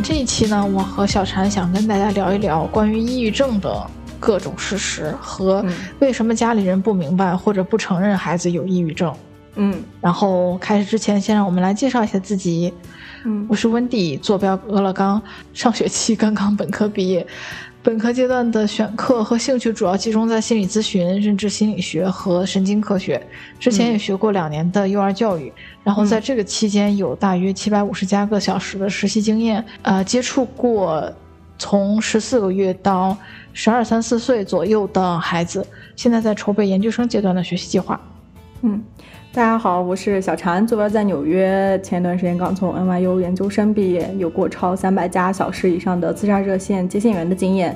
这一期呢，我和小婵想跟大家聊一聊关于抑郁症的各种事实和为什么家里人不明白或者不承认孩子有抑郁症。嗯，然后开始之前，先让我们来介绍一下自己。嗯，我是温蒂，坐标俄勒冈，上学期刚刚本科毕业。本科阶段的选课和兴趣主要集中在心理咨询、认知心理学和神经科学。之前也学过两年的幼儿教育，然后在这个期间有大约七百五十加个小时的实习经验。呃，接触过从十四个月到十二三四岁左右的孩子，现在在筹备研究生阶段的学习计划。嗯。大家好，我是小婵，坐标在纽约，前一段时间刚从 NYU 研究生毕业，有过超三百家小时以上的自杀热线接线员的经验，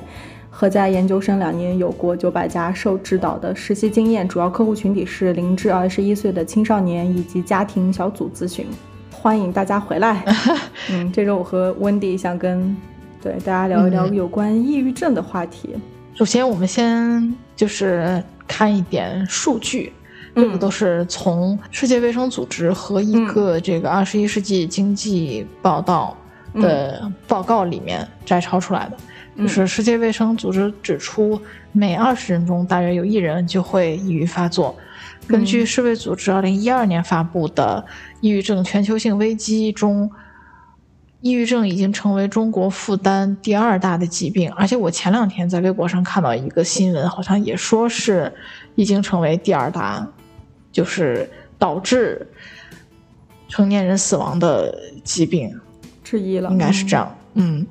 和在研究生两年有过九百家受指导的实习经验，主要客户群体是零至二十一岁的青少年以及家庭小组咨询，欢迎大家回来。嗯，这周我和温迪想跟对大家聊一聊有关抑郁症的话题。首先，我们先就是看一点数据。这个都是从世界卫生组织和一个这个二十一世纪经济报道的报告里面摘抄出来的。就是世界卫生组织指出，每二十人中大约有一人就会抑郁发作。根据世卫组织二零一二年发布的《抑郁症全球性危机》中，抑郁症已经成为中国负担第二大的疾病。而且我前两天在微博上看到一个新闻，好像也说是已经成为第二大。就是导致成年人死亡的疾病之一了，应该是这样。嗯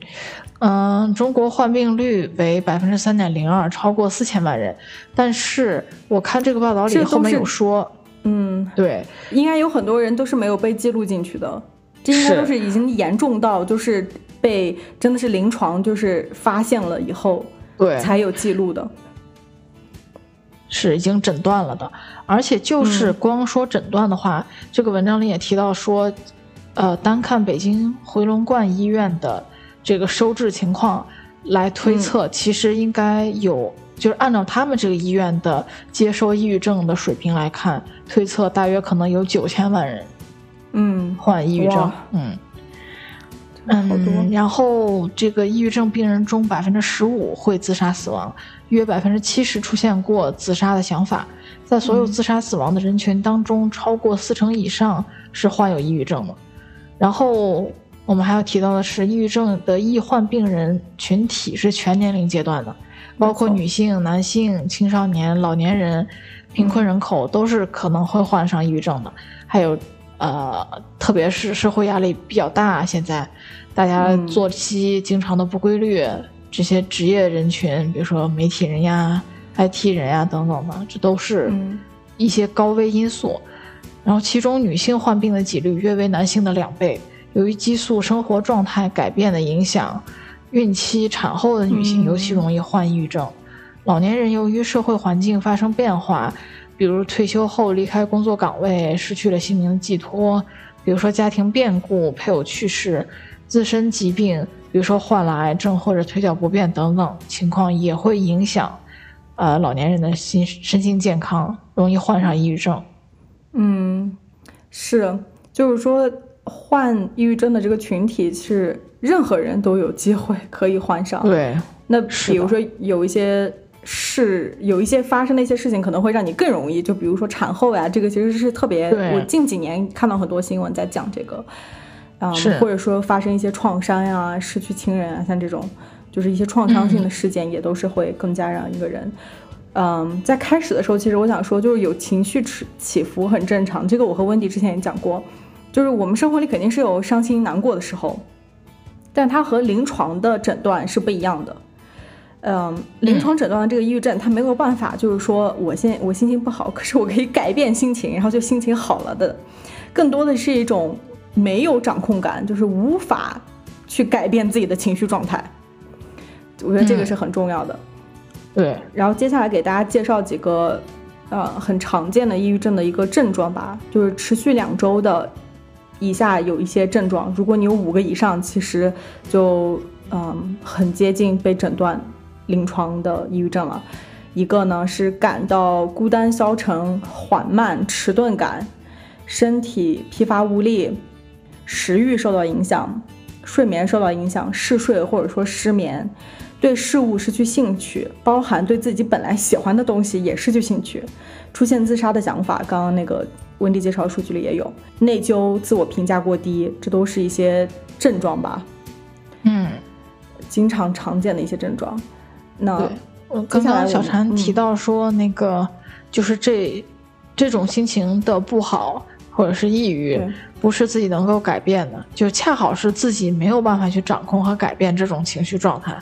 嗯，中国患病率为百分之三点零二，超过四千万人。但是我看这个报道里后面有说，嗯，对，应该有很多人都是没有被记录进去的，这应该都是已经严重到就是被真的是临床就是发现了以后，对，才有记录的。是已经诊断了的，而且就是光说诊断的话，这个文章里也提到说，呃，单看北京回龙观医院的这个收治情况来推测，其实应该有，就是按照他们这个医院的接收抑郁症的水平来看，推测大约可能有九千万人，嗯，患抑郁症，嗯。嗯，然后这个抑郁症病人中百分之十五会自杀死亡，约百分之七十出现过自杀的想法。在所有自杀死亡的人群当中，超过四成以上是患有抑郁症的。然后我们还要提到的是，抑郁症的易患病人群体是全年龄阶段的，包括女性、男性、青少年、老年人、贫困人口都是可能会患上抑郁症的。还有。呃，特别是社会压力比较大，现在大家作息经常的不规律，这些职业人群，比如说媒体人呀、IT 人呀等等的，这都是一些高危因素。然后，其中女性患病的几率约为男性的两倍。由于激素、生活状态改变的影响，孕期、产后的女性尤其容易患抑郁症。老年人由于社会环境发生变化。比如退休后离开工作岗位，失去了心灵寄托；比如说家庭变故、配偶去世、自身疾病，比如说患了癌症或者腿脚不便等等情况，也会影响，呃，老年人的心身心健康，容易患上抑郁症。嗯，是，就是说患抑郁症的这个群体是任何人都有机会可以患上。对，那比如说有一些。是有一些发生的一些事情，可能会让你更容易，就比如说产后呀，这个其实是特别。我近几年看到很多新闻在讲这个，啊，或者说发生一些创伤呀，失去亲人啊，像这种，就是一些创伤性的事件，也都是会更加让一个人，嗯，在开始的时候，其实我想说，就是有情绪起起伏很正常，这个我和温迪之前也讲过，就是我们生活里肯定是有伤心难过的时候，但它和临床的诊断是不一样的。嗯，临床诊断的这个抑郁症，他没有办法，就是说我现我心情不好，可是我可以改变心情，然后就心情好了的，更多的是一种没有掌控感，就是无法去改变自己的情绪状态。我觉得这个是很重要的。对，然后接下来给大家介绍几个呃很常见的抑郁症的一个症状吧，就是持续两周的以下有一些症状，如果你有五个以上，其实就嗯很接近被诊断临床的抑郁症了。一个呢是感到孤单消沉、缓慢、迟钝感，身体疲乏无力，食欲受到影响，睡眠受到影响，嗜睡或者说失眠，对事物失去兴趣，包含对自己本来喜欢的东西也失去兴趣，出现自杀的想法。刚刚那个温迪介绍数据里也有内疚、自我评价过低，这都是一些症状吧？嗯，经常常见的一些症状。那。刚刚小婵提到说，那个就是这这种心情的不好或者是抑郁，不是自己能够改变的，就恰好是自己没有办法去掌控和改变这种情绪状态，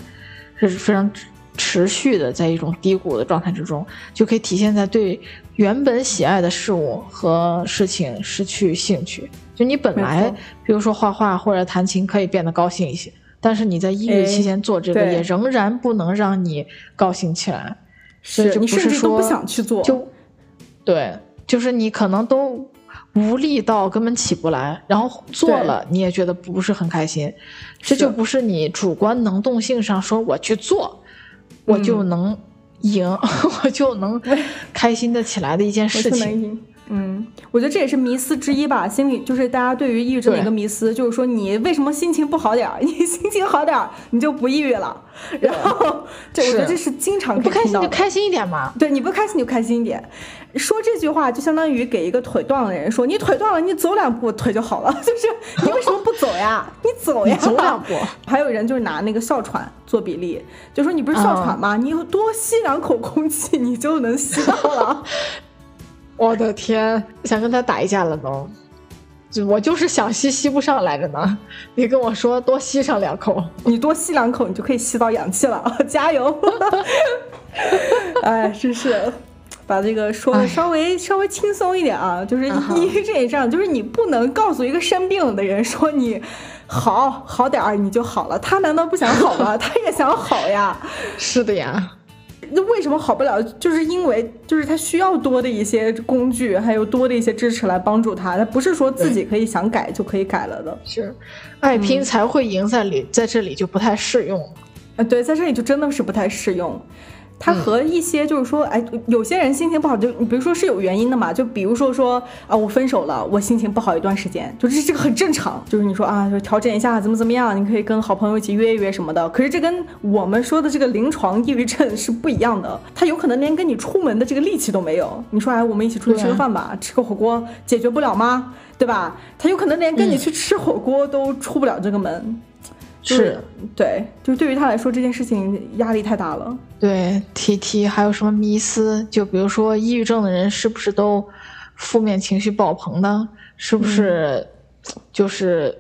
是非常持续的在一种低谷的状态之中，就可以体现在对原本喜爱的事物和事情失去兴趣。就你本来比如说画画或者弹琴可以变得高兴一些。但是你在抑郁期间做这个，也仍然不能让你高兴起来，是你甚至都不想去做，就对，就是你可能都无力到根本起不来，然后做了你也觉得不是很开心，这就不是你主观能动性上说我去做，我就能赢，我就能开心的起来的一件事情。嗯，我觉得这也是迷思之一吧。心里就是大家对于抑郁症的一个迷思，就是说你为什么心情不好点儿，你心情好点儿，你就不抑郁了。然后，这我觉得这是经常不开心就开心一点嘛。对，你不开心就开心一点。说这句话就相当于给一个腿断了的人说，你腿断了，你走两步腿就好了。就是你为什么不走呀？你走呀，走两步。还有人就是拿那个哮喘做比例，就说你不是哮喘吗？你多吸两口空气，你就能吸到了。我的天，想跟他打一架了都，就我就是想吸吸不上来着呢。你跟我说多吸上两口，你多吸两口，你就可以吸到氧气了。加油！哎，真是把这个说的稍微稍微轻松一点啊。就是抑郁症这样，就是你不能告诉一个生病的人说你好好点儿你就好了，他难道不想好吗？他也想好呀。是的呀。那为什么好不了？就是因为就是他需要多的一些工具，还有多的一些支持来帮助他。他不是说自己可以想改就可以改了的。是，爱拼才会赢，在里在这里就不太适用。啊，对，在这里就真的是不太适用。他和一些就是说，哎，有些人心情不好，就你比如说是有原因的嘛，就比如说说啊，我分手了，我心情不好一段时间，就是这个很正常，就是你说啊，就调整一下，怎么怎么样，你可以跟好朋友一起约一约什么的。可是这跟我们说的这个临床抑郁症是不一样的，他有可能连跟你出门的这个力气都没有。你说哎，我们一起出去吃个饭吧，吃个火锅解决不了吗？对吧？他有可能连跟你去吃火锅都出不了这个门。是对，就对于他来说这件事情压力太大了。对提提还有什么迷思？就比如说抑郁症的人是不是都负面情绪爆棚呢？是不是就是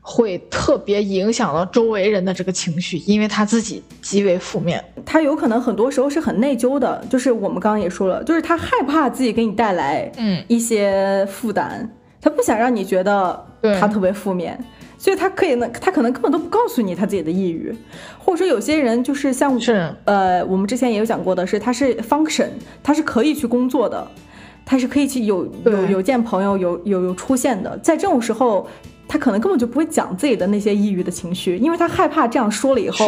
会特别影响到周围人的这个情绪？因为他自己极为负面，他有可能很多时候是很内疚的。就是我们刚刚也说了，就是他害怕自己给你带来嗯一些负担，他不想让你觉得他特别负面。所以他可以呢，他可能根本都不告诉你他自己的抑郁，或者说有些人就是像是。呃，我们之前也有讲过的是，他是 function，他是可以去工作的，他是可以去有有有见朋友，有有有出现的。在这种时候，他可能根本就不会讲自己的那些抑郁的情绪，因为他害怕这样说了以后，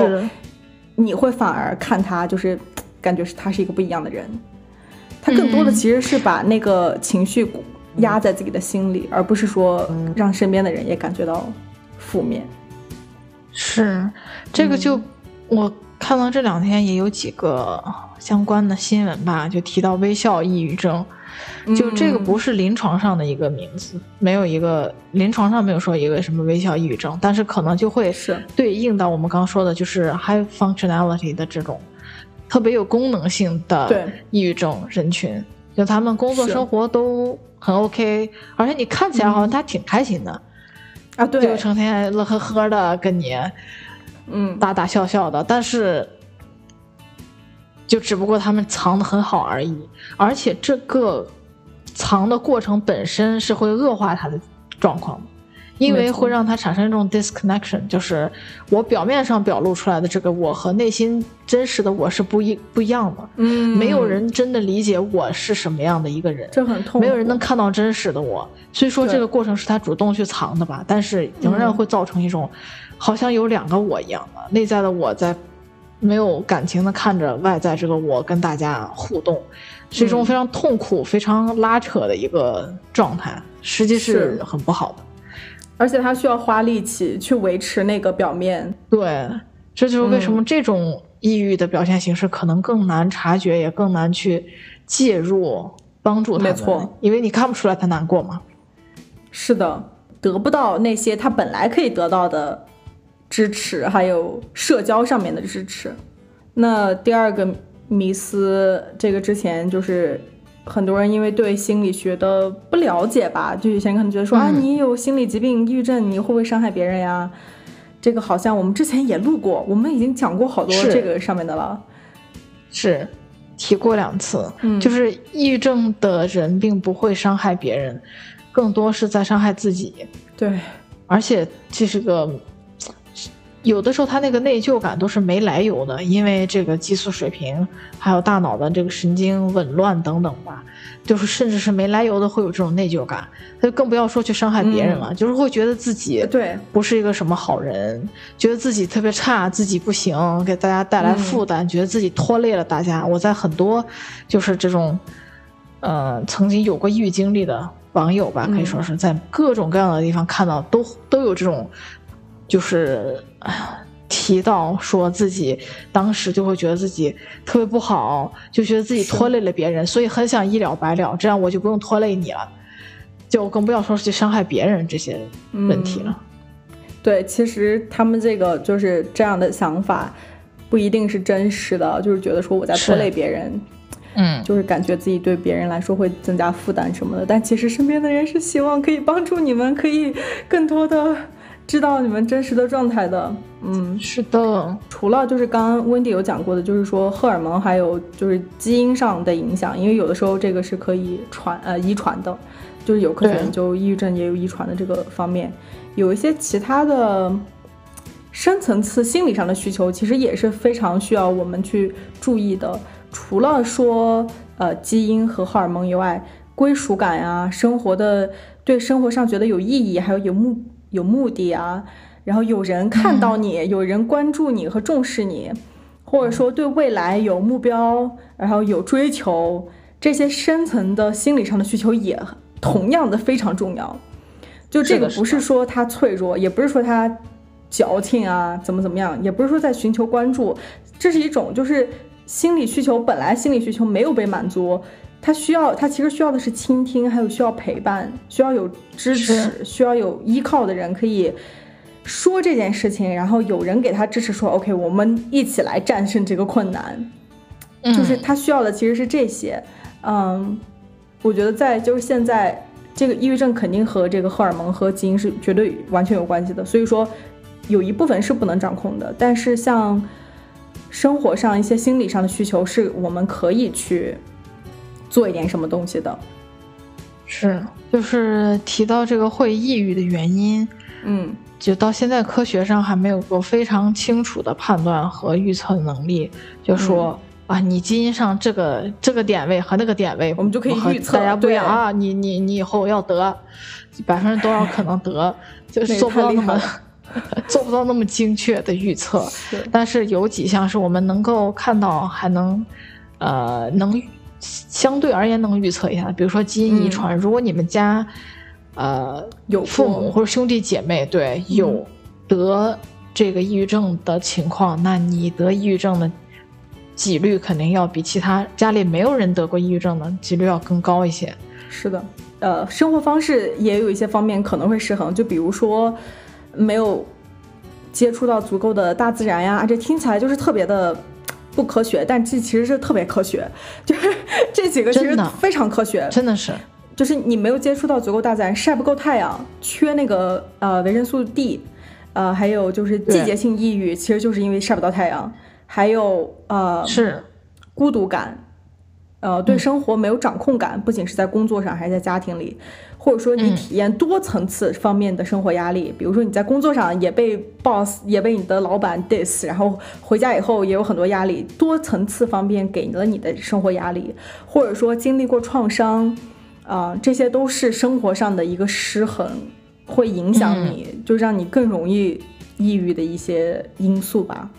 你会反而看他就是感觉是他是一个不一样的人。他更多的其实是把那个情绪压在自己的心里，而不是说让身边的人也感觉到。负面。是这个，就我看到这两天也有几个相关的新闻吧，就提到微笑抑郁症，就这个不是临床上的一个名字，没有一个临床上没有说一个什么微笑抑郁症，但是可能就会是。对应到我们刚刚说的，就是 high functionality 的这种特别有功能性的抑郁症人群，就他们工作生活都很 OK，而且你看起来好像他挺开心的。啊，对，就成天乐呵呵的跟你，嗯，打打笑笑的，但是，就只不过他们藏的很好而已，而且这个藏的过程本身是会恶化他的状况，因为会让他产生一种 disconnection，就是我表面上表露出来的这个我和内心真实的我是不一不一样的。嗯，没有人真的理解我是什么样的一个人，这很痛。没有人能看到真实的我，所以说这个过程是他主动去藏的吧？但是仍然会造成一种好像有两个我一样的内在的我在没有感情的看着外在这个我跟大家互动，是一种非常痛苦、非常拉扯的一个状态，实际是很不好的。而且他需要花力气去维持那个表面，对，这就是为什么这种抑郁的表现形式可能更难察觉，也更难去介入帮助他。没错，因为你看不出来他难过嘛。是的，得不到那些他本来可以得到的支持，还有社交上面的支持。那第二个迷思，这个之前就是。很多人因为对心理学的不了解吧，就以前可能觉得说啊，你有心理疾病、抑郁症，你会不会伤害别人呀？这个好像我们之前也录过，我们已经讲过好多这个上面的了。是，提过两次。嗯，就是抑郁症的人并不会伤害别人，更多是在伤害自己。对，而且这是个。有的时候他那个内疚感都是没来由的，因为这个激素水平，还有大脑的这个神经紊乱等等吧，就是甚至是没来由的会有这种内疚感，他就更不要说去伤害别人了，就是会觉得自己对不是一个什么好人，觉得自己特别差，自己不行，给大家带来负担，觉得自己拖累了大家。我在很多就是这种，呃，曾经有过抑郁经历的网友吧，可以说是在各种各样的地方看到，都都有这种。就是提到说自己当时就会觉得自己特别不好，就觉得自己拖累了别人，所以很想一了百了，这样我就不用拖累你了，就更不要说去伤害别人这些问题了。对，其实他们这个就是这样的想法，不一定是真实的，就是觉得说我在拖累别人，嗯，就是感觉自己对别人来说会增加负担什么的，但其实身边的人是希望可以帮助你们，可以更多的。知道你们真实的状态的，嗯，是的。除了就是刚刚温迪有讲过的，就是说荷尔蒙还有就是基因上的影响，因为有的时候这个是可以传呃遗传的，就是有科学研究抑郁症也有遗传的这个方面。有一些其他的深层次心理上的需求，其实也是非常需要我们去注意的。除了说呃基因和荷尔蒙以外，归属感呀，生活的对生活上觉得有意义，还有有目。有目的啊，然后有人看到你，有人关注你和重视你，或者说对未来有目标，然后有追求，这些深层的心理上的需求也同样的非常重要。就这个不是说他脆弱，也不是说他矫情啊，怎么怎么样，也不是说在寻求关注，这是一种就是心理需求本来心理需求没有被满足。他需要，他其实需要的是倾听，还有需要陪伴，需要有支持，需要有依靠的人可以说这件事情，然后有人给他支持，说 OK，我们一起来战胜这个困难。就是他需要的其实是这些。嗯，我觉得在就是现在这个抑郁症肯定和这个荷尔蒙和基因是绝对完全有关系的，所以说有一部分是不能掌控的，但是像生活上一些心理上的需求是我们可以去。做一点什么东西的，是就是提到这个会抑郁的原因，嗯，就到现在科学上还没有过非常清楚的判断和预测能力，就说啊，你基因上这个这个点位和那个点位，我们就可以预测大家不一样啊，你你你以后要得百分之多少可能得，就是做不到那么 做不到那么精确的预测，但是有几项是我们能够看到，还能呃能。相对而言能预测一下，比如说基因遗传，如果你们家，呃，有父母或者兄弟姐妹对有得这个抑郁症的情况，那你得抑郁症的几率肯定要比其他家里没有人得过抑郁症的几率要更高一些。是的，呃，生活方式也有一些方面可能会失衡，就比如说没有接触到足够的大自然呀，这听起来就是特别的。不科学，但这其实是特别科学，就是 这几个其实非常科学，真的是，就是你没有接触到足够大自然，晒不够太阳，缺那个呃维生素 D，呃，还有就是季节性抑郁，其实就是因为晒不到太阳，还有呃是。孤独感，呃，对生活没有掌控感，不仅是在工作上，还是在家庭里，或者说你体验多层次方面的生活压力，比如说你在工作上也被 boss 也被你的老板 diss，然后回家以后也有很多压力，多层次方面给了你的生活压力，或者说经历过创伤，啊，这些都是生活上的一个失衡，会影响你，就让你更容易抑郁的一些因素吧。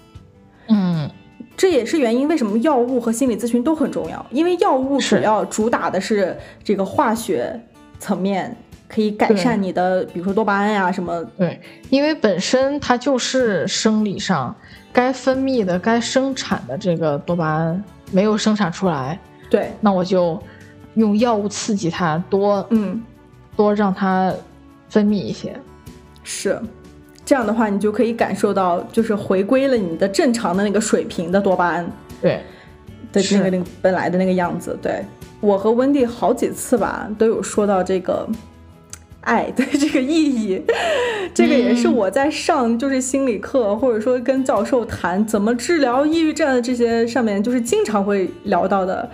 嗯。这也是原因，为什么药物和心理咨询都很重要？因为药物主要主打的是这个化学层面，可以改善你的，比如说多巴胺呀什么。对，因为本身它就是生理上该分泌的、该生产的这个多巴胺没有生产出来。对，那我就用药物刺激它多，嗯，多让它分泌一些。是。这样的话，你就可以感受到，就是回归了你的正常的那个水平的多巴胺，对，的那个那本来的那个样子。对。我和温蒂好几次吧，都有说到这个爱 的这个意义，这个也是我在上就是心理课，或者说跟教授谈怎么治疗抑郁症这些上面，就是经常会聊到的，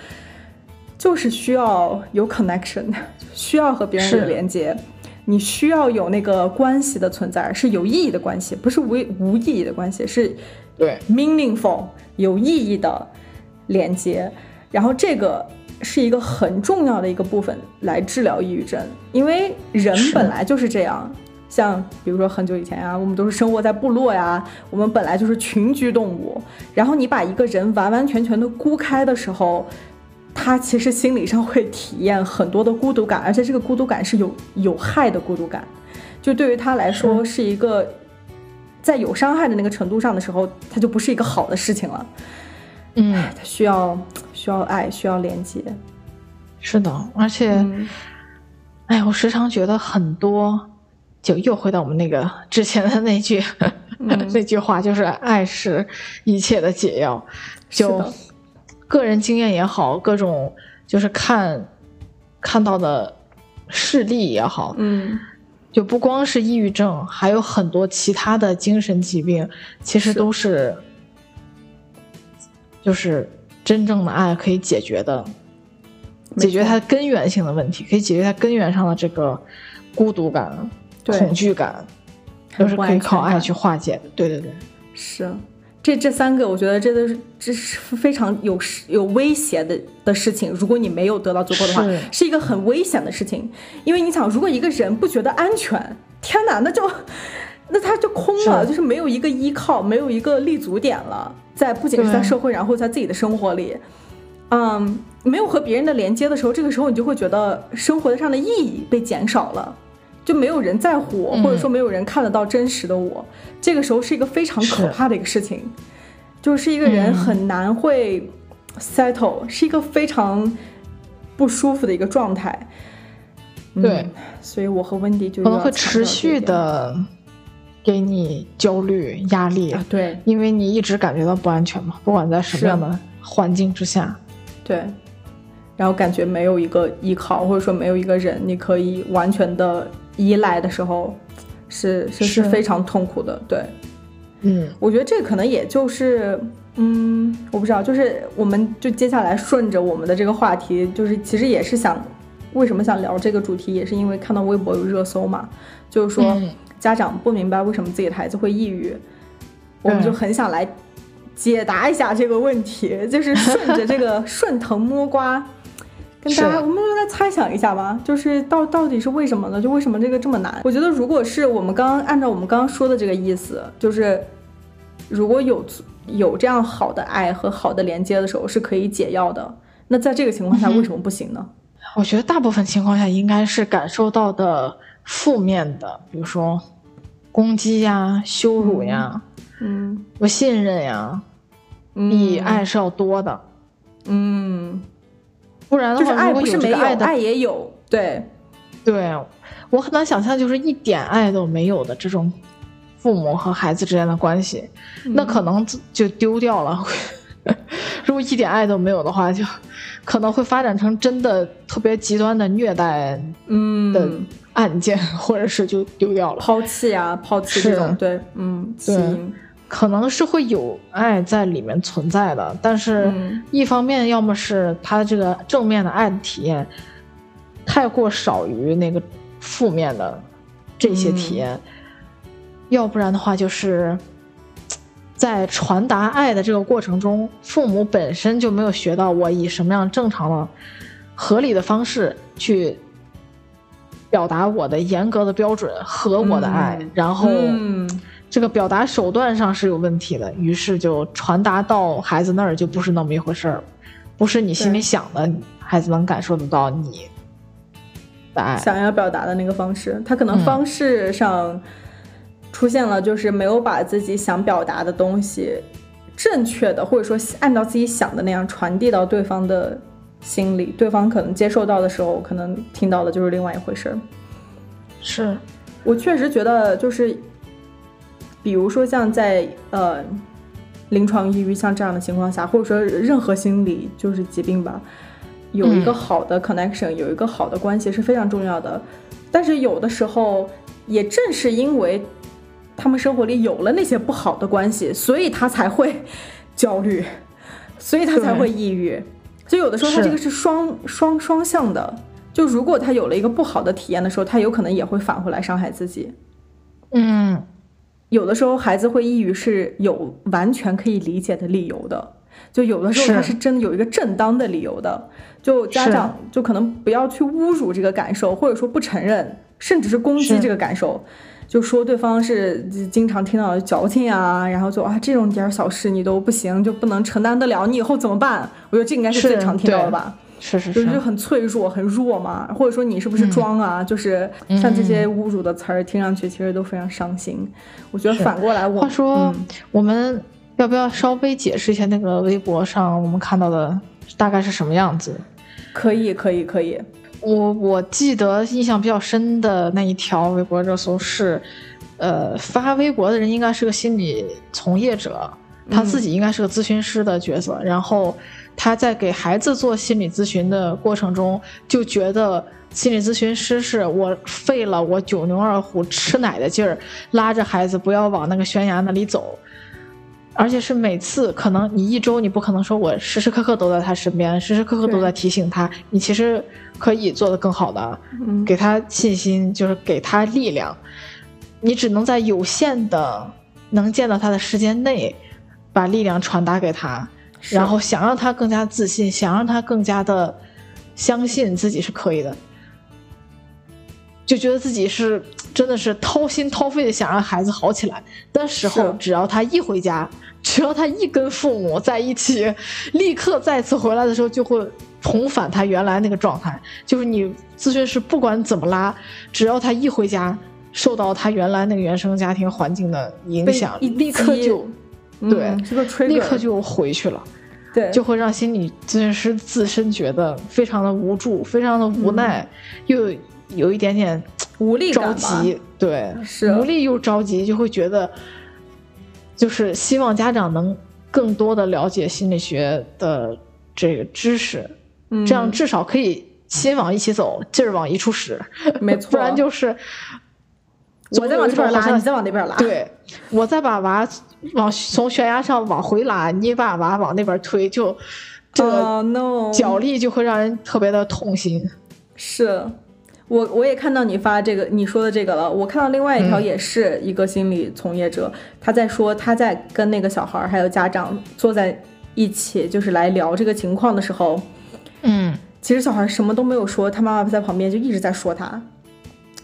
就是需要有 connection，需要和别人有连接。你需要有那个关系的存在，是有意义的关系，不是无无意义的关系，是对。meaningful 有意义的连接。然后这个是一个很重要的一个部分来治疗抑郁症，因为人本来就是这样。像比如说很久以前啊，我们都是生活在部落呀，我们本来就是群居动物。然后你把一个人完完全全的孤开的时候。他其实心理上会体验很多的孤独感，而且这个孤独感是有有害的孤独感，就对于他来说是一个在有伤害的那个程度上的时候，他就不是一个好的事情了。嗯，他需要需要爱，需要连接。是的，而且，哎，我时常觉得很多，就又回到我们那个之前的那句 那句话，就是爱是一切的解药。就。个人经验也好，各种就是看看到的事例也好，嗯，就不光是抑郁症，还有很多其他的精神疾病，其实都是就是真正的爱可以解决的，解决它根源性的问题，可以解决它根源上的这个孤独感、恐惧感，都是可以靠爱去化解的。对对对，是。这这三个，我觉得这都是这是非常有有威胁的的事情。如果你没有得到足够的话，是一个很危险的事情。因为你想，如果一个人不觉得安全，天哪，那就那他就空了，就是没有一个依靠，没有一个立足点了。在不仅是在社会，然后在自己的生活里，嗯，没有和别人的连接的时候，这个时候你就会觉得生活上的意义被减少了。就没有人在乎我，或者说没有人看得到真实的我，这个时候是一个非常可怕的一个事情，就是一个人很难会 settle，是一个非常不舒服的一个状态。对，所以我和温迪就可能会持续的给你焦虑、压力。对，因为你一直感觉到不安全嘛，不管在什么样的环境之下。对。然后感觉没有一个依靠，或者说没有一个人你可以完全的依赖的时候，是是是非常痛苦的。对，嗯，我觉得这可能也就是，嗯，我不知道，就是我们就接下来顺着我们的这个话题，就是其实也是想，为什么想聊这个主题，也是因为看到微博有热搜嘛，就是说家长不明白为什么自己的孩子会抑郁，我们就很想来解答一下这个问题，就是顺着这个 顺藤摸瓜。跟大家，我们来猜想一下吧，就是到到底是为什么呢？就为什么这个这么难？我觉得，如果是我们刚刚按照我们刚刚说的这个意思，就是如果有有这样好的爱和好的连接的时候，是可以解药的。那在这个情况下，为什么不行呢？我觉得大部分情况下应该是感受到的负面的，比如说攻击呀、羞辱呀、嗯、不信任呀，比爱是要多的。嗯。不然的话，就是爱不是没有，爱也有。对，对我很难想象，就是一点爱都没有的这种父母和孩子之间的关系，那可能就丢掉了。如果一点爱都没有的话，就可能会发展成真的特别极端的虐待嗯。的案件，或者是就丢掉了，抛弃啊，抛弃这种。对，嗯，对，可能是会有爱在里面存在的，但是一方面要么是他这个正面的爱的体验太过少于那个负面的这些体验，要不然的话就是在传达爱的这个过程中，父母本身就没有学到我以什么样正常的、合理的方式去表达我的严格的标准和我的爱，然后。这个表达手段上是有问题的，于是就传达到孩子那儿就不是那么一回事儿，不是你心里想的，孩子能感受得到你的爱，想要表达的那个方式，他可能方式上出现了，就是没有把自己想表达的东西正确的，或者说按照自己想的那样传递到对方的心里，对方可能接受到的时候，可能听到的就是另外一回事儿。是我确实觉得就是。比如说像在呃临床抑郁像这样的情况下，或者说任何心理就是疾病吧，有一个好的 connection，有一个好的关系是非常重要的。但是有的时候也正是因为他们生活里有了那些不好的关系，所以他才会 焦虑，所以他才会抑郁。所以有的时候他这个是双双双向的。就如果他有了一个不好的体验的时候，他有可能也会返回来伤害自己。嗯。有的时候孩子会抑郁是有完全可以理解的理由的，就有的时候他是真的有一个正当的理由的，就家长就可能不要去侮辱这个感受，或者说不承认，甚至是攻击这个感受，就说对方是经常听到矫情啊，然后就啊这种点小事你都不行，就不能承担得了，你以后怎么办？我觉得这应该是最常听到的吧。是是是，就是很脆弱，很弱嘛，或者说你是不是装啊？就是像这些侮辱的词儿，听上去其实都非常伤心。我觉得反过来我，话说我们要不要稍微解释一下那个微博上我们看到的大概是什么样子？可以，可以，可以。我我记得印象比较深的那一条微博热搜是，呃，发微博的人应该是个心理从业者，他自己应该是个咨询师的角色，然后。他在给孩子做心理咨询的过程中，就觉得心理咨询师是我费了我九牛二虎吃奶的劲儿，拉着孩子不要往那个悬崖那里走，而且是每次可能你一周你不可能说我时时刻刻都在他身边，时时刻刻都在提醒他，你其实可以做得更好的，给他信心，就是给他力量，你只能在有限的能见到他的时间内，把力量传达给他。然后想让他更加自信，想让他更加的相信自己是可以的，就觉得自己是真的是掏心掏肺的想让孩子好起来的时候，只要他一回家，只要他一跟父母在一起，立刻再次回来的时候就会重返他原来那个状态。就是你咨询师不管怎么拉，只要他一回家，受到他原来那个原生家庭环境的影响，立刻就。对，立刻就回去了，对，就会让心理咨询师自身觉得非常的无助，非常的无奈，又有一点点无力着急，对，是无力又着急，就会觉得，就是希望家长能更多的了解心理学的这个知识，这样至少可以心往一起走，劲儿往一处使，没错，不然就是。我再往这边拉，你再往那边拉。对，我再把娃往从悬崖上往回拉，你把娃往那边推，就这个脚力就会让人特别的痛心。是，我我也看到你发这个你说的这个了。我看到另外一条也是一个心理从业者，他在说他在跟那个小孩还有家长坐在一起，就是来聊这个情况的时候，嗯，其实小孩什么都没有说，他妈妈在旁边就一直在说他。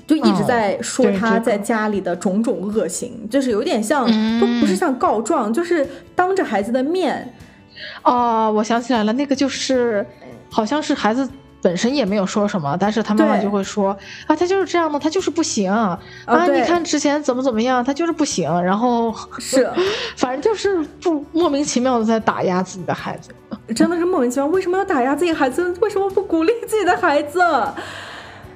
就一直在说他在家里的种种恶行，就是有点像，都不是像告状，就是当着孩子的面。哦，我想起来了，那个就是，好像是孩子本身也没有说什么，但是他妈妈就会说啊，他就是这样的，他就是不行啊，你看之前怎么怎么样，他就是不行，然后 是，反正就是不莫名其妙的在打压自己的孩子，真的是莫名其妙，为什么要打压自己孩子？为什么不鼓励自己的孩子？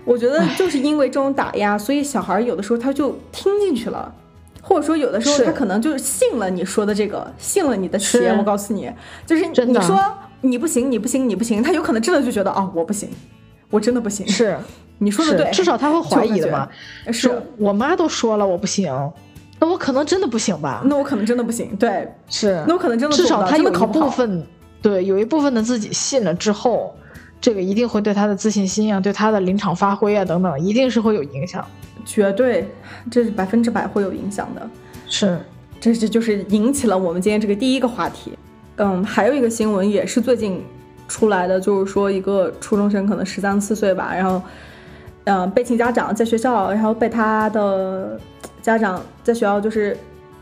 我觉得就是因为这种打压，所以小孩有的时候他就听进去了，或者说有的时候他可能就信了你说的这个，信了你的邪。我告诉你，就是你说你不行，你不行，你不行，他有可能真的就觉得啊，我不行，我真的不行。是你说的对，至少他会怀疑的嘛。是我妈都说了我不行，那我可能真的不行吧？那我可能真的不行。对，是。那我可能真的至少他有一部分，对，有一部分的自己信了之后，这个一定会对他的自信心啊，对他的临场发挥啊等等，一定是会有影响。绝对，这是百分之百会有影响的。是，这是就是引起了我们今天这个第一个话题。嗯，还有一个新闻也是最近出来的，就是说一个初中生可能十三四岁吧，然后，嗯，被请家长在学校，然后被他的家长在学校就是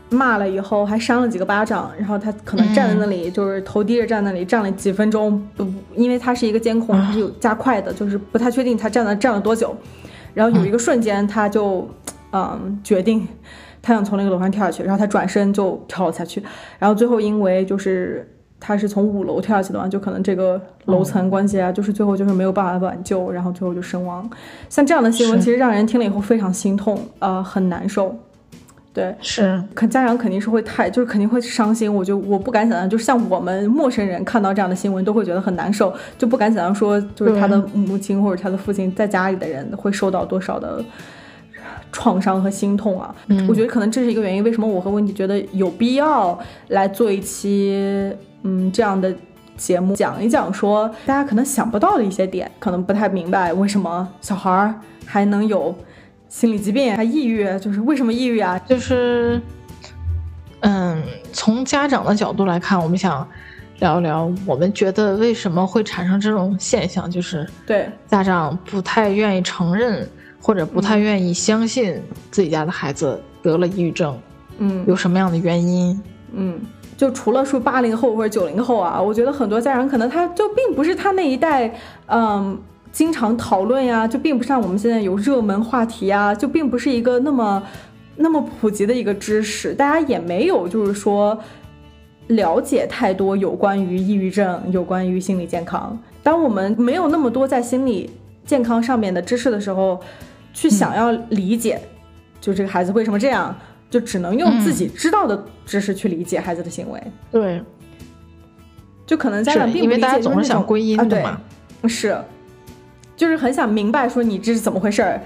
骂了以后，还扇了几个巴掌，然后他可能站在那里，就是头低着站那里站了几分钟，不，因为他是一个监控，他是有加快的，就是不太确定他站了站了多久，然后有一个瞬间他就，嗯，决定。他想从那个楼上跳下去，然后他转身就跳了下去，然后最后因为就是他是从五楼跳下去的嘛，就可能这个楼层关系啊，就是最后就是没有办法挽救，然后最后就身亡。像这样的新闻，其实让人听了以后非常心痛，呃，很难受。对，是，可家长肯定是会太，就是肯定会伤心。我就我不敢想象，就是像我们陌生人看到这样的新闻，都会觉得很难受，就不敢想象说，就是他的母亲或者他的父亲在家里的人会受到多少的。创伤和心痛啊，我觉得可能这是一个原因。为什么我和温迪觉得有必要来做一期嗯这样的节目，讲一讲说大家可能想不到的一些点，可能不太明白为什么小孩儿还能有心理疾病，还抑郁，就是为什么抑郁啊？就是嗯，从家长的角度来看，我们想聊一聊，我们觉得为什么会产生这种现象，就是对家长不太愿意承认。或者不太愿意相信自己家的孩子得了抑郁症，嗯，有什么样的原因？嗯，就除了说八零后或者九零后啊，我觉得很多家长可能他就并不是他那一代，嗯，经常讨论呀，就并不像我们现在有热门话题呀，就并不是一个那么那么普及的一个知识，大家也没有就是说了解太多有关于抑郁症、有关于心理健康。当我们没有那么多在心理健康上面的知识的时候，去想要理解，就这个孩子为什么这样，就只能用自己知道的知识去理解孩子的行为。对，就可能家长并因为大家总是想归因的嘛，是，就是很想明白说你这是怎么回事儿。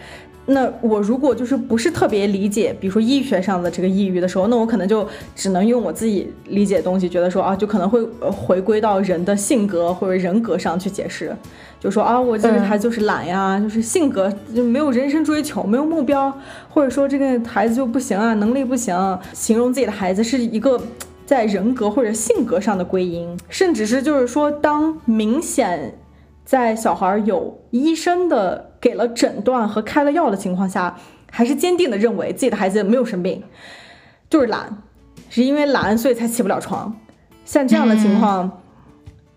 那我如果就是不是特别理解，比如说医学上的这个抑郁的时候，那我可能就只能用我自己理解的东西，觉得说啊，就可能会回归到人的性格或者人格上去解释。就说啊，我这个孩子就是懒呀，就是性格就没有人生追求，没有目标，或者说这个孩子就不行啊，能力不行，形容自己的孩子是一个在人格或者性格上的归因，甚至是就是说，当明显在小孩有医生的给了诊断和开了药的情况下，还是坚定的认为自己的孩子没有生病，就是懒，是因为懒所以才起不了床，像这样的情况。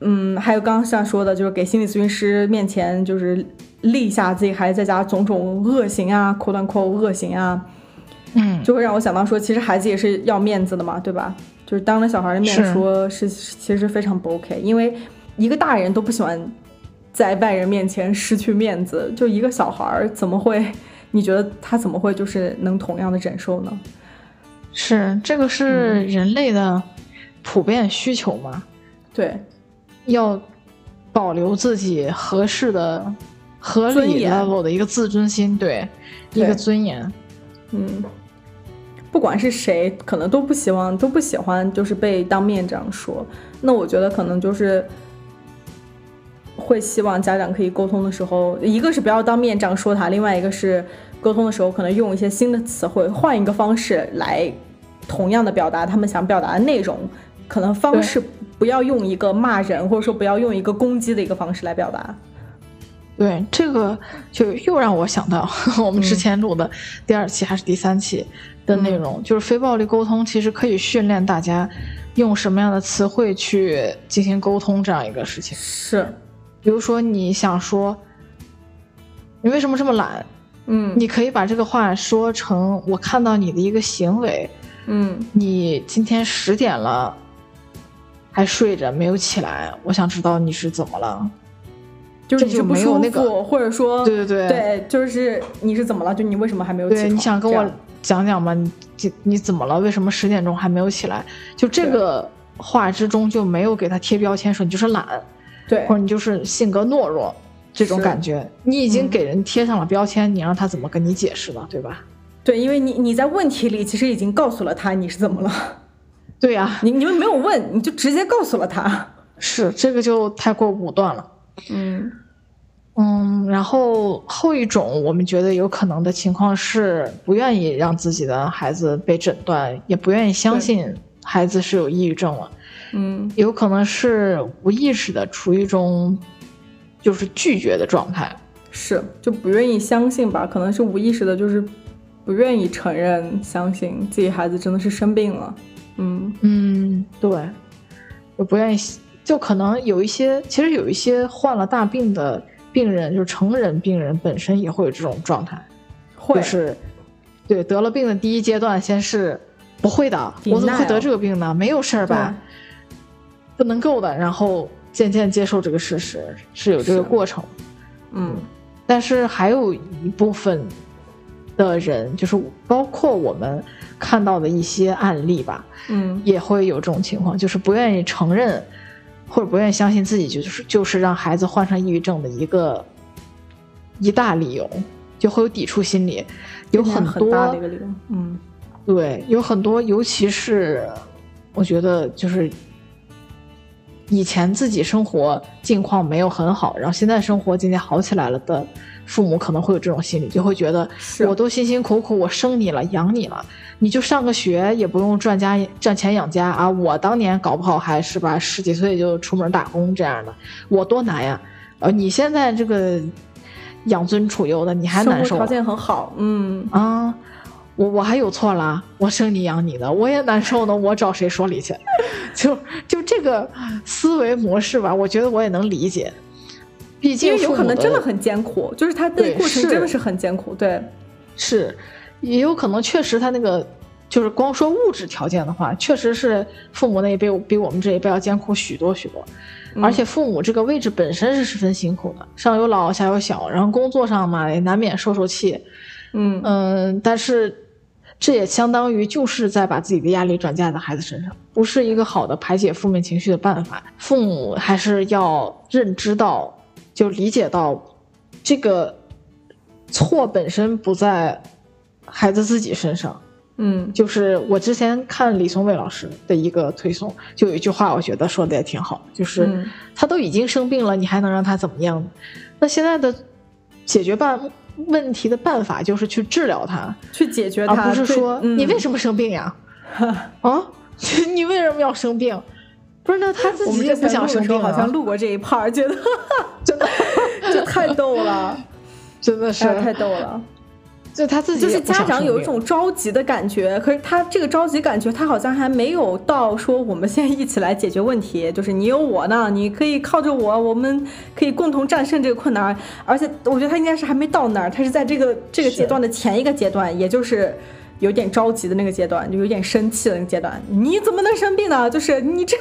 嗯，还有刚刚像说的，就是给心理咨询师面前就是立下自己孩子在家种种恶行啊，扣断扣恶行啊，嗯，就会让我想到说，其实孩子也是要面子的嘛，对吧？就是当着小孩的面说，是其实非常不 OK，因为一个大人都不喜欢在外人面前失去面子，就一个小孩儿怎么会？你觉得他怎么会就是能同样的忍受呢？是这个是人类的普遍需求吗？对。要保留自己合适的、合理 level 的一个自尊心，对，一个尊严。嗯，不管是谁，可能都不希望、都不喜欢，就是被当面这样说。那我觉得可能就是会希望家长可以沟通的时候，一个是不要当面这样说他，另外一个是沟通的时候可能用一些新的词汇，换一个方式来同样的表达他们想表达的内容，可能方式。不要用一个骂人，或者说不要用一个攻击的一个方式来表达。对，这个就又让我想到 我们之前录的第二期还是第三期的内容，就是非暴力沟通其实可以训练大家用什么样的词汇去进行沟通这样一个事情。是，比如说你想说你为什么这么懒，嗯，你可以把这个话说成我看到你的一个行为，嗯，你今天十点了。还睡着没有起来，我想知道你是怎么了，就是你没有那个，或者说，对对对，对，就是你是怎么了？就你为什么还没有起来？对，你想跟我讲讲吗？你你怎么了？为什么十点钟还没有起来？就这个话之中就没有给他贴标签，说你就是懒，对，或者你就是性格懦弱这种感觉，你已经给人贴上了标签，你让他怎么跟你解释了，对吧？对，因为你你在问题里其实已经告诉了他你是怎么了。对呀，你你们没有问，你就直接告诉了他。是这个就太过武断了。嗯嗯，然后后一种我们觉得有可能的情况是不愿意让自己的孩子被诊断，也不愿意相信孩子是有抑郁症了。嗯，有可能是无意识的处于一种就是拒绝的状态，是就不愿意相信吧？可能是无意识的，就是不愿意承认相信自己孩子真的是生病了。嗯嗯，对，我不愿意，就可能有一些，其实有一些患了大病的病人，就是成人病人本身也会有这种状态，会是，对，得了病的第一阶段，先是不会的，我怎么会得这个病呢？没有事儿吧？不能够的，然后渐渐接受这个事实，是有这个过程。嗯，但是还有一部分的人，就是包括我们。看到的一些案例吧，嗯，也会有这种情况，就是不愿意承认，或者不愿意相信自己就是就是让孩子患上抑郁症的一个一大理由，就会有抵触心理，有很多大的一个理由，嗯，对，有很多，尤其是我觉得就是以前自己生活境况没有很好，然后现在生活渐渐好起来了的父母可能会有这种心理，就会觉得我都辛辛苦苦我生你了养你了。你就上个学也不用赚家赚钱养家啊！我当年搞不好还是吧，十几岁就出门打工这样的，我多难呀！呃，你现在这个养尊处优的，你还难受？条件很好，嗯啊，我我还有错啦？我生你养你的，我也难受呢，我找谁说理去？就就这个思维模式吧，我觉得我也能理解。毕竟有可能真的很艰苦，就是他的过程真的是很艰苦，对，是。也有可能确实他那个就是光说物质条件的话，确实是父母那一辈比我们这一辈要艰苦许多许多，而且父母这个位置本身是十分辛苦的，上有老下有小，然后工作上嘛也难免受受气，嗯嗯，但是这也相当于就是在把自己的压力转嫁在孩子身上，不是一个好的排解负面情绪的办法。父母还是要认知到，就理解到这个错本身不在。孩子自己身上，嗯，就是我之前看李松蔚老师的一个推送，就有一句话，我觉得说的也挺好，就是他都已经生病了，你还能让他怎么样呢？那现在的解决办问题的办法就是去治疗它，去解决它，而不是说你为什么生病呀？啊，你为什么要生病？不是，那他自己也不想生病，好像路过这一 part，觉得真的这太逗了，真的是太逗了。就他自己就是家长有一种着急的感觉，可是他这个着急感觉，他好像还没有到说我们现在一起来解决问题，就是你有我呢，你可以靠着我，我们可以共同战胜这个困难。而且我觉得他应该是还没到那儿，他是在这个这个阶段的前一个阶段，也就是有点着急的那个阶段，就有点生气的那个阶段。你怎么能生病呢？就是你这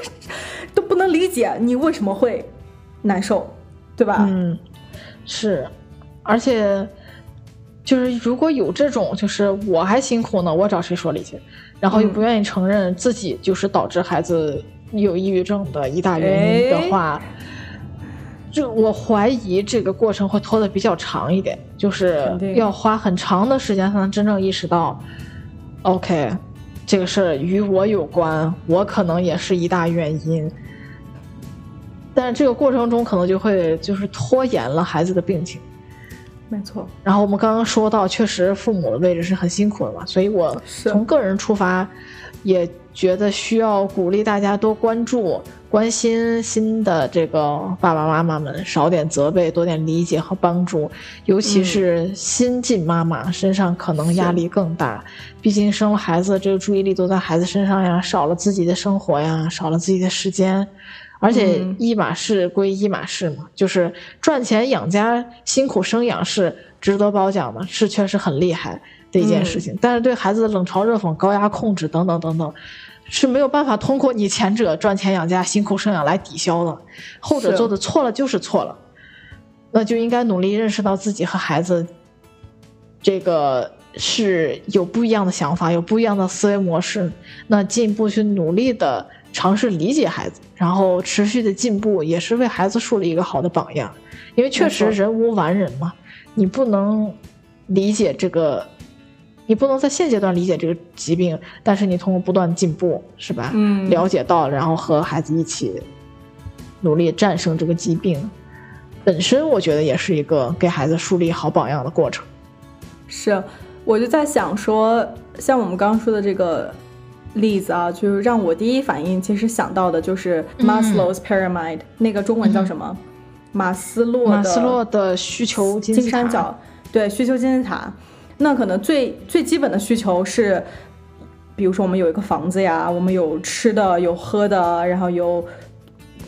都不能理解你为什么会难受，对吧？嗯，是，而且。就是如果有这种，就是我还辛苦呢，我找谁说理去？然后又不愿意承认自己就是导致孩子有抑郁症的一大原因的话，就我怀疑这个过程会拖得比较长一点，就是要花很长的时间才能真正意识到，OK，这个事儿与我有关，我可能也是一大原因。但是这个过程中可能就会就是拖延了孩子的病情。没错，然后我们刚刚说到，确实父母的位置是很辛苦的嘛，所以我从个人出发，也觉得需要鼓励大家多关注、关心新的这个爸爸妈妈们，少点责备，多点理解和帮助，尤其是新晋妈妈身上可能压力更大，毕竟生了孩子，这个注意力都在孩子身上呀，少了自己的生活呀，少了自己的时间。而且一码事归一码事嘛，就是赚钱养家辛苦生养是值得褒奖的，是确实很厉害的一件事情。但是对孩子的冷嘲热讽、高压控制等等等等，是没有办法通过你前者赚钱养家辛苦生养来抵消的。后者做的错了就是错了，那就应该努力认识到自己和孩子这个是有不一样的想法、有不一样的思维模式，那进一步去努力的。尝试理解孩子，然后持续的进步，也是为孩子树立一个好的榜样。因为确实人无完人嘛，你不能理解这个你不能在现阶段理解这个疾病，但是你通过不断进步，是吧？嗯，了解到，然后和孩子一起努力战胜这个疾病，本身我觉得也是一个给孩子树立好榜样的过程。是，我就在想说，像我们刚刚说的这个例子啊，就是让我第一反应其实想到的就是 Maslow's pyramid，那个中文叫什么？马斯洛的马斯洛的需求金三角，对，需求金字塔。那可能最最基本的需求是，比如说我们有一个房子呀，我们有吃的有喝的，然后有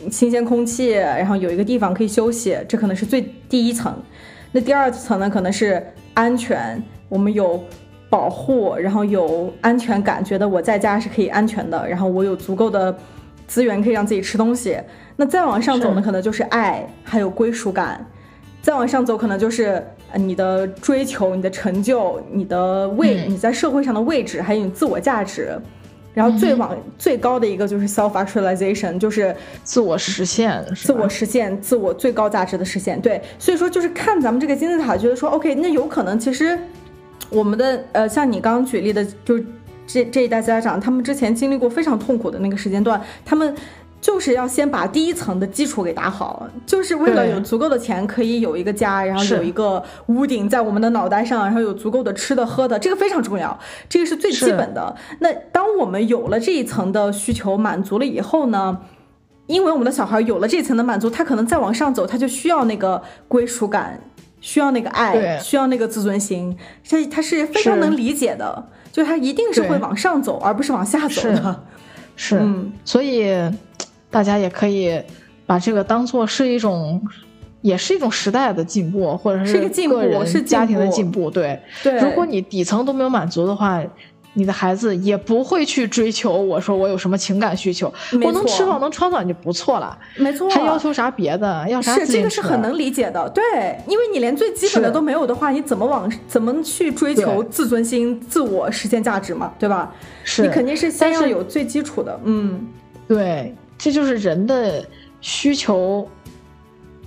新鲜空气，然后有一个地方可以休息，这可能是最第一层。那第二层呢，可能是安全，我们有保护，然后有安全感，觉得我在家是可以安全的，然后我有足够的资源可以让自己吃东西。那再往上走呢，可能就是爱，还有归属感。再往上走，可能就是你的追求、你的成就、你的位、你在社会上的位置，还有你自我价值。然后最往最高的一个就是 self actualization，就是自我实现，自我实现，自我最高价值的实现。对，所以说就是看咱们这个金字塔，觉得说 OK，那有可能其实我们的呃，像你刚刚举例的，就这这一代家长，他们之前经历过非常痛苦的那个时间段，他们。就是要先把第一层的基础给打好，就是为了有足够的钱可以有一个家，然后有一个屋顶在我们的脑袋上，然后有足够的吃的喝的，这个非常重要，这个是最基本的。那当我们有了这一层的需求满足了以后呢，因为我们的小孩有了这层的满足，他可能再往上走，他就需要那个归属感，需要那个爱，需要那个自尊心，他他是非常能理解的，就他一定是会往上走，而不是往下走的。是，嗯，所以。大家也可以把这个当做是一种，也是一种时代的进步，或者是个人家庭的进步。对，对。如果你底层都没有满足的话，你的孩子也不会去追求。我说我有什么情感需求，我能吃饱能穿暖就不错了。没错。还要求啥别的？要啥？是这个是很能理解的。对，因为你连最基本的都没有的话，你怎么往怎么去追求自尊心、自我实现价值嘛？对吧？是你肯定是先要有最基础的。嗯，对。这就是人的需求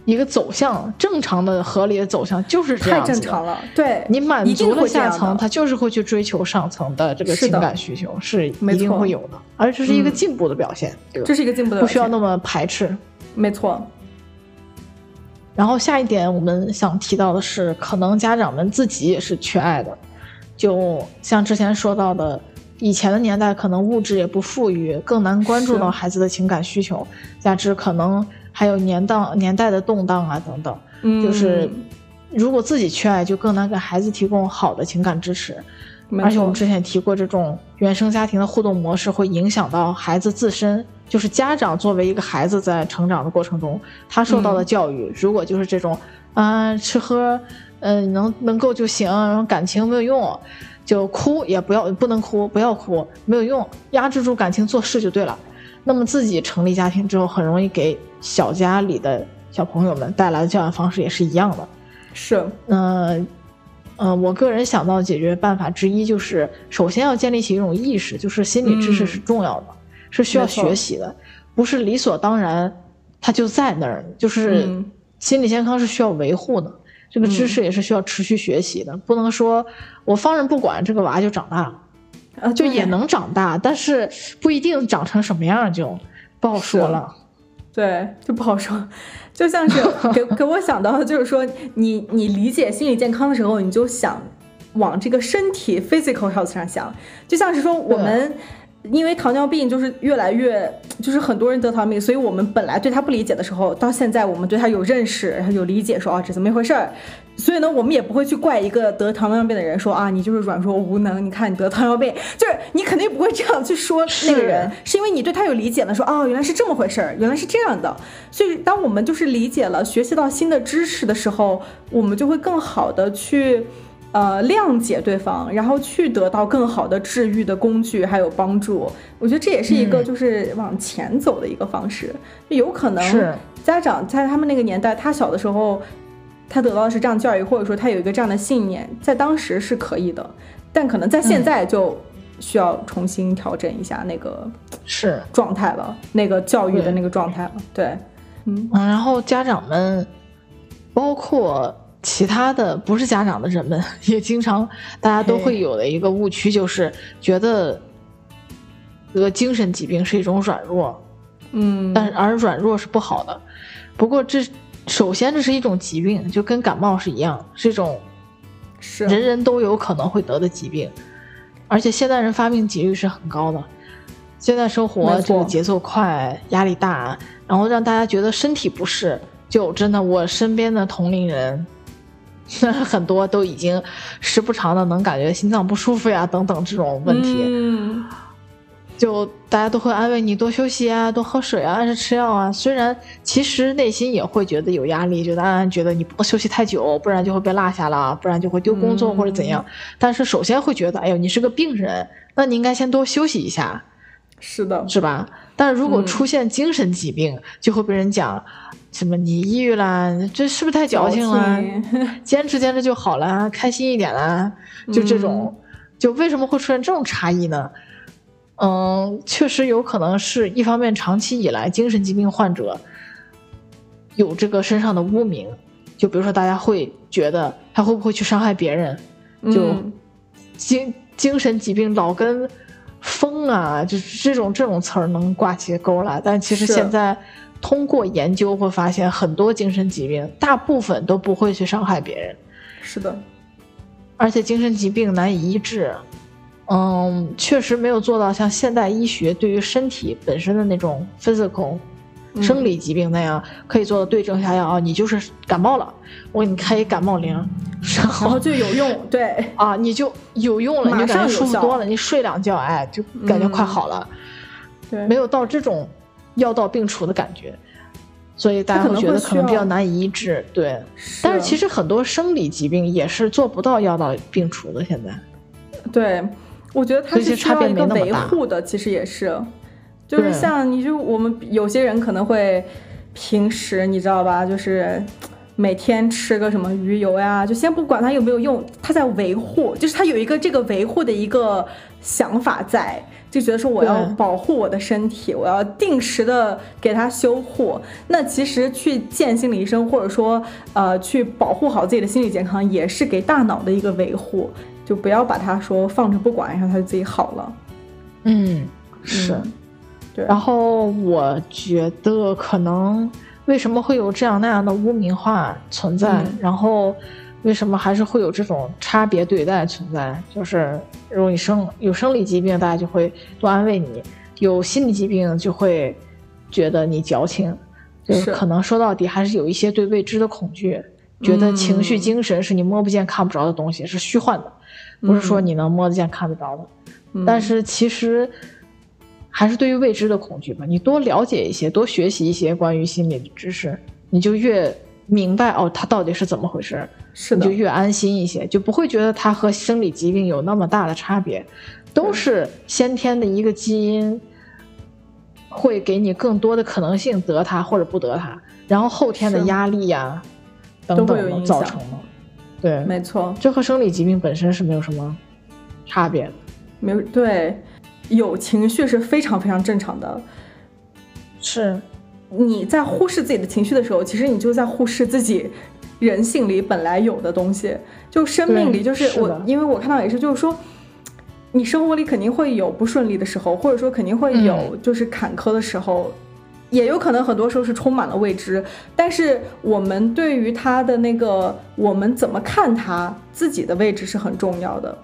一个走向，正常的、合理的走向就是这样。太正常了，对你满足了下层，他就是会去追求上层的这个情感需求，是一定会有的。而这是一个进步的表现，对吧？这是一个进步的，不需要那么排斥。没错。然后下一点，我们想提到的是，可能家长们自己也是缺爱的，就像之前说到的。以前的年代可能物质也不富裕，更难关注到孩子的情感需求，加之可能还有年当年代的动荡啊等等，就是如果自己缺爱，就更难给孩子提供好的情感支持。而且我们之前提过，这种原生家庭的互动模式会影响到孩子自身，就是家长作为一个孩子在成长的过程中，他受到的教育，如果就是这种啊吃喝，嗯能能够就行，然后感情没有用。就哭也不要，不能哭，不要哭，没有用，压制住感情，做事就对了。那么自己成立家庭之后，很容易给小家里的小朋友们带来的教养方式也是一样的。是，嗯，嗯，我个人想到解决办法之一就是，首先要建立起一种意识，就是心理知识是重要的，是需要学习的，不是理所当然，它就在那儿。就是心理健康是需要维护的。这个知识也是需要持续学习的，不能说我放任不管，这个娃就长大了，啊，就也能长大，但是不一定长成什么样就不好说了。对，就不好说。就像是给 给我想到的就是说，你你理解心理健康的时候，你就想往这个身体 physical health 上想，就像是说我们。因为糖尿病就是越来越，就是很多人得糖尿病，所以我们本来对他不理解的时候，到现在我们对他有认识，然后有理解，说啊这怎么一回事儿，所以呢，我们也不会去怪一个得糖尿病的人说啊你就是软弱无能，你看你得糖尿病，就是你肯定不会这样去说那个人，是因为你对他有理解了，说哦原来是这么回事儿，原来是这样的，所以当我们就是理解了，学习到新的知识的时候，我们就会更好的去。呃，谅解对方，然后去得到更好的治愈的工具，还有帮助。我觉得这也是一个就是往前走的一个方式。有可能家长在他们那个年代，他小的时候，他得到的是这样教育，或者说他有一个这样的信念，在当时是可以的，但可能在现在就需要重新调整一下那个是状态了，那个教育的那个状态了。对，嗯，然后家长们，包括。其他的不是家长的人们 也经常，大家都会有的一个误区，就是觉得得精神疾病是一种软弱，嗯，但而软弱是不好的。不过这首先这是一种疾病，就跟感冒是一样，是一种是人人都有可能会得的疾病，而且现代人发病几率是很高的。现在生活这个节奏快，压力大，然后让大家觉得身体不适，就真的我身边的同龄人。很多都已经时不常的能感觉心脏不舒服呀，等等这种问题，嗯，就大家都会安慰你多休息啊，多喝水啊，按时吃药啊。虽然其实内心也会觉得有压力，觉得暗暗觉得你不能休息太久，不然就会被落下了，不然就会丢工作或者怎样。但是首先会觉得，哎呦，你是个病人，那你应该先多休息一下，是的，是吧？但如果出现精神疾病，就会被人讲。什么？你抑郁啦？这是不是太矫情了？坚持坚持就好啦，开心一点啦。就这种，就为什么会出现这种差异呢？嗯，确实有可能是一方面，长期以来精神疾病患者有这个身上的污名，就比如说大家会觉得他会不会去伤害别人？就精精神疾病老跟疯啊，就是这种这种词儿能挂起钩来。但其实现在。通过研究会发现，很多精神疾病大部分都不会去伤害别人。是的，而且精神疾病难以医治，嗯，确实没有做到像现代医学对于身体本身的那种 physical 生理疾病那样可以做到对症下药啊。你就是感冒了，我给你开一感冒灵，然后就有用。对 啊，你就有用了，你就感觉舒服多了，你睡两觉，哎，就感觉快好了。对，没有到这种。药到病除的感觉，所以大家会觉得可能比较难以医治。对，但是其实很多生理疾病也是做不到药到病除的。现在，对，我觉得它是需要一个维护的。其实也是，就是像你就我们有些人可能会平时你知道吧，就是每天吃个什么鱼油呀，就先不管它有没有用，它在维护，就是它有一个这个维护的一个想法在。就觉得说我要保护我的身体，我要定时的给它修护。那其实去见心理医生，或者说呃去保护好自己的心理健康，也是给大脑的一个维护。就不要把它说放着不管，然后它就自己好了。嗯，是。对。然后我觉得可能为什么会有这样那样的污名化存在？然后。为什么还是会有这种差别对待存在？就是如果你生有生理疾病，大家就会多安慰你；有心理疾病，就会觉得你矫情。就是可能说到底还是有一些对未知的恐惧，觉得情绪、精神是你摸不见、看不着的东西，是虚幻的，不是说你能摸得见、看得着的。但是其实还是对于未知的恐惧吧。你多了解一些，多学习一些关于心理的知识，你就越。明白哦，它到底是怎么回事？是的，就越安心一些，就不会觉得它和生理疾病有那么大的差别，都是先天的一个基因，会给你更多的可能性得它或者不得它，然后后天的压力呀等等造成的。对，没错，这和生理疾病本身是没有什么差别的。没有对，有情绪是非常非常正常的，是。你在忽视自己的情绪的时候，其实你就在忽视自己人性里本来有的东西。就生命里，就是我，因为我看到也是，就是说，你生活里肯定会有不顺利的时候，或者说肯定会有就是坎坷的时候，也有可能很多时候是充满了未知。但是我们对于他的那个，我们怎么看他自己的位置是很重要的。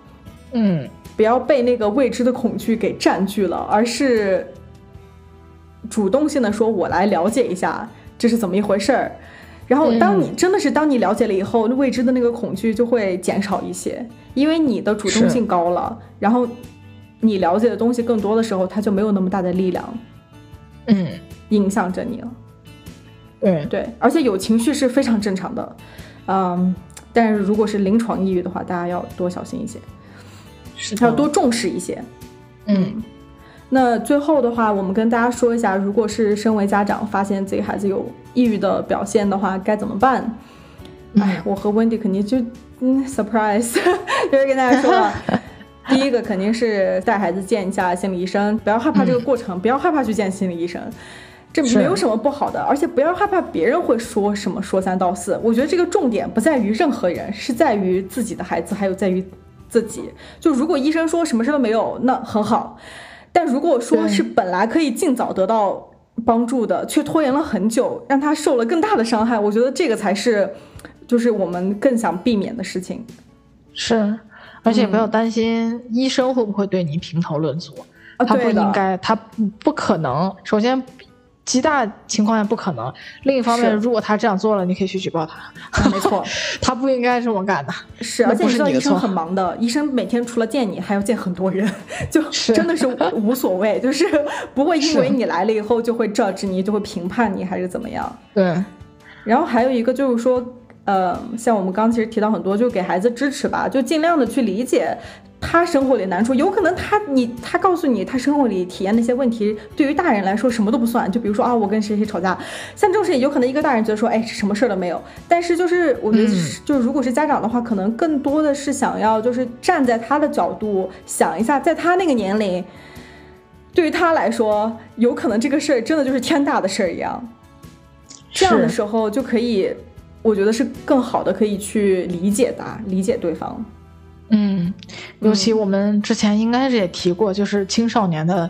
嗯，不要被那个未知的恐惧给占据了，而是。主动性的说，我来了解一下这是怎么一回事儿。然后，当你真的是当你了解了以后，未知的那个恐惧就会减少一些，因为你的主动性高了。然后，你了解的东西更多的时候，它就没有那么大的力量，嗯，影响着你了。对对，而且有情绪是非常正常的，嗯，但是如果是临床抑郁的话，大家要多小心一些，是要多重视一些，嗯。那最后的话，我们跟大家说一下，如果是身为家长发现自己孩子有抑郁的表现的话，该怎么办？哎，我和温迪肯定就嗯，surprise，就是跟大家说，第一个肯定是带孩子见一下心理医生，不要害怕这个过程，不要害怕去见心理医生。这没有什么不好的，而且不要害怕别人会说什么说三道四。我觉得这个重点不在于任何人，是在于自己的孩子，还有在于自己。就如果医生说什么事都没有，那很好。但如果说是本来可以尽早得到帮助的，却拖延了很久，让他受了更大的伤害，我觉得这个才是，就是我们更想避免的事情。是，而且不要担心医生会不会对你评头论足，他不应该，他不可能。首先。极大情况下不可能。另一方面，如果他这样做了，你可以去举报他。没错，他不应该这么干的。是，而且你知道医生很忙的，医生每天除了见你，还要见很多人，就真的是无所谓，就是不会因为你来了以后就会 judge 你，就会评判你，还是怎么样？对。然后还有一个就是说，呃，像我们刚其实提到很多，就给孩子支持吧，就尽量的去理解。他生活里难处，有可能他你他告诉你他生活里体验那些问题，对于大人来说什么都不算。就比如说啊，我跟谁谁吵架，像这种事情，有可能一个大人觉得说，哎，什么事儿都没有。但是就是我觉得，就是如果是家长的话，可能更多的是想要就是站在他的角度想一下，在他那个年龄，对于他来说，有可能这个事儿真的就是天大的事儿一样。这样的时候就可以，我觉得是更好的可以去理解他，理解对方。嗯，尤其我们之前应该是也提过，就是青少年的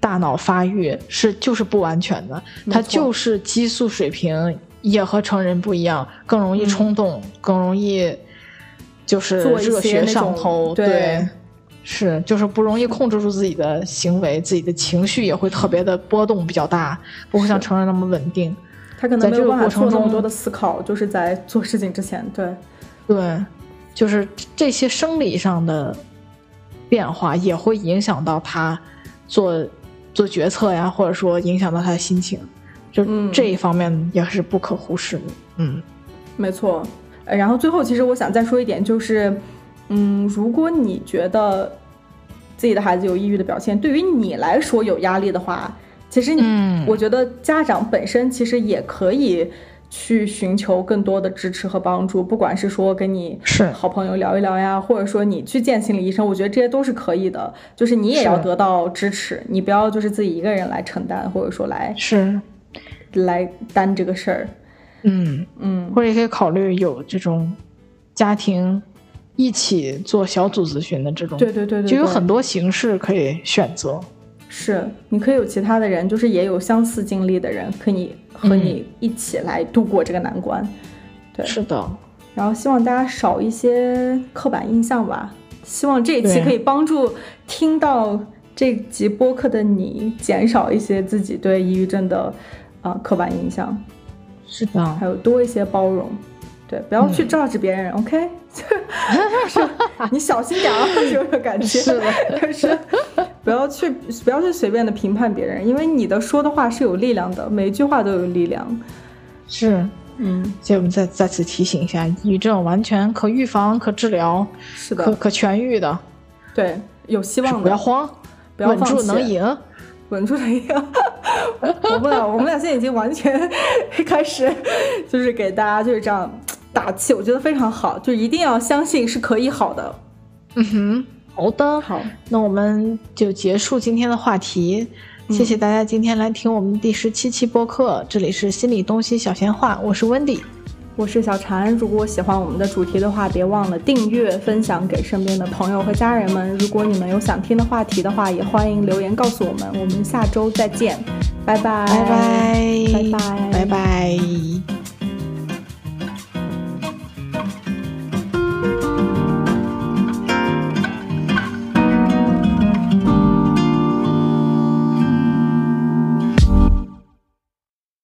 大脑发育是就是不完全的，他就是激素水平也和成人不一样，更容易冲动，更容易就是热血上头，对，是就是不容易控制住自己的行为，自己的情绪也会特别的波动比较大，不会像成人那么稳定。他可能没有办法做那么多的思考，就是在做事情之前，对，对。就是这些生理上的变化也会影响到他做做决策呀，或者说影响到他的心情，就这一方面也是不可忽视的。嗯，没错。然后最后，其实我想再说一点，就是，嗯，如果你觉得自己的孩子有抑郁的表现，对于你来说有压力的话，其实，嗯，我觉得家长本身其实也可以。去寻求更多的支持和帮助，不管是说跟你是好朋友聊一聊呀，或者说你去见心理医生，我觉得这些都是可以的。就是你也要得到支持，你不要就是自己一个人来承担，或者说来是来担这个事儿。嗯嗯，或者也可以考虑有这种家庭一起做小组咨询的这种，对对对对，就有很多形式可以选择。是，你可以有其他的人，就是也有相似经历的人，可以和你一起来度过这个难关。对，是的。然后希望大家少一些刻板印象吧。希望这一期可以帮助听到这集播客的你，减少一些自己对抑郁症的啊刻板印象。是的，还有多一些包容。对，不要去 judge 别人，OK？是，你小心点啊，这个感觉。是的，但 是。不要去，不要去随便的评判别人，因为你的说的话是有力量的，每一句话都有力量。是，嗯，所以我们再再次提醒一下，抑郁症完全可预防、可治疗，是的，可可痊愈的。对，有希望的。不要慌，不要稳住，能赢，稳住能赢。我们俩，我们俩现在已经完全开始，就是给大家就是这样打气，我觉得非常好，就一定要相信是可以好的。嗯哼。好的，好，那我们就结束今天的话题。谢谢大家今天来听我们第十七期播客，这里是心理东西小闲话，我是温迪，我是小婵。如果喜欢我们的主题的话，别忘了订阅、分享给身边的朋友和家人们。如果你们有想听的话题的话，也欢迎留言告诉我们。我们下周再见，拜拜，拜拜，拜拜，拜拜。